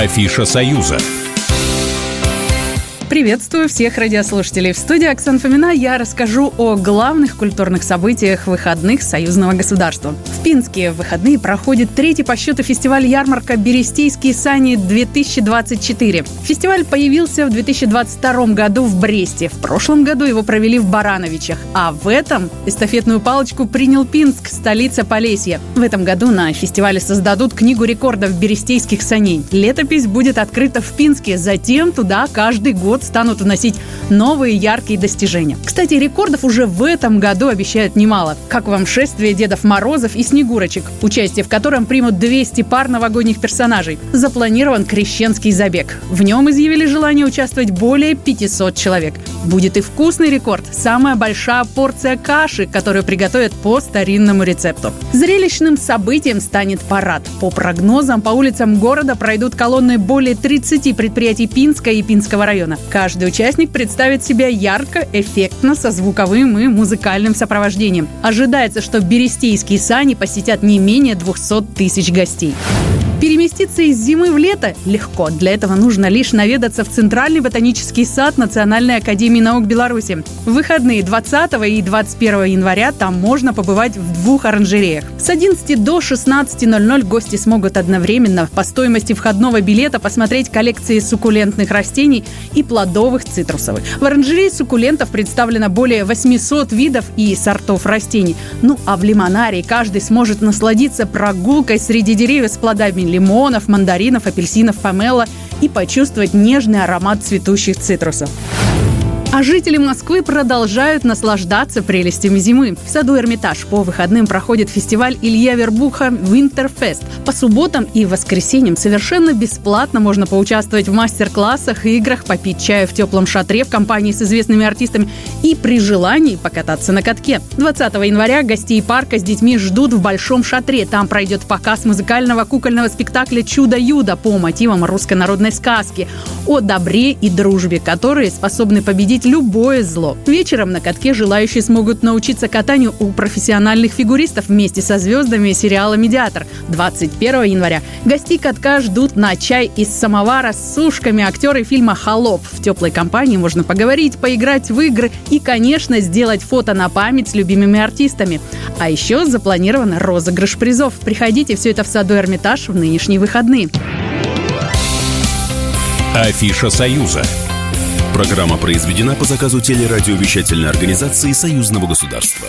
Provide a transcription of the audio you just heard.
Афиша «Союза». Приветствую всех радиослушателей. В студии Оксана Фомина я расскажу о главных культурных событиях выходных союзного государства. В Пинске в выходные проходит третий по счету фестиваль ярмарка «Берестейские сани-2024». Фестиваль появился в 2022 году в Бресте. В прошлом году его провели в Барановичах. А в этом эстафетную палочку принял Пинск, столица Полесья. В этом году на фестивале создадут книгу рекордов берестейских саней. Летопись будет открыта в Пинске. Затем туда каждый год год станут вносить новые яркие достижения. Кстати, рекордов уже в этом году обещают немало. Как вам шествие Дедов Морозов и Снегурочек, участие в котором примут 200 пар новогодних персонажей. Запланирован крещенский забег. В нем изъявили желание участвовать более 500 человек. Будет и вкусный рекорд – самая большая порция каши, которую приготовят по старинному рецепту. Зрелищным событием станет парад. По прогнозам, по улицам города пройдут колонны более 30 предприятий Пинска и Пинского района. Каждый участник представит себя ярко, эффектно, со звуковым и музыкальным сопровождением. Ожидается, что берестейские сани посетят не менее 200 тысяч гостей. Переместиться из зимы в лето легко. Для этого нужно лишь наведаться в Центральный ботанический сад Национальной академии наук Беларуси. В выходные 20 и 21 января там можно побывать в двух оранжереях. С 11 до 16.00 гости смогут одновременно по стоимости входного билета посмотреть коллекции суккулентных растений и плодовых цитрусовых. В оранжерее суккулентов представлено более 800 видов и сортов растений. Ну а в лимонарии каждый сможет насладиться прогулкой среди деревьев с плодами лимонов, мандаринов, апельсинов, помело и почувствовать нежный аромат цветущих цитрусов. А жители Москвы продолжают наслаждаться прелестями зимы. В саду Эрмитаж по выходным проходит фестиваль Илья Вербуха Winterfest. По субботам и воскресеньям совершенно бесплатно можно поучаствовать в мастер-классах, играх, попить чаю в теплом шатре в компании с известными артистами и при желании покататься на катке. 20 января гостей парка с детьми ждут в Большом шатре. Там пройдет показ музыкального кукольного спектакля «Чудо-юдо» по мотивам русской народной сказки о добре и дружбе, которые способны победить любое зло. Вечером на катке желающие смогут научиться катанию у профессиональных фигуристов вместе со звездами сериала «Медиатор». 21 января гостей катка ждут на чай из самовара с сушками актеры фильма «Холоп». В теплой компании можно поговорить, поиграть в игры и, конечно, сделать фото на память с любимыми артистами. А еще запланирован розыгрыш призов. Приходите, все это в саду Эрмитаж в нынешние выходные. Афиша «Союза». Программа произведена по заказу телерадиовещательной организации Союзного государства.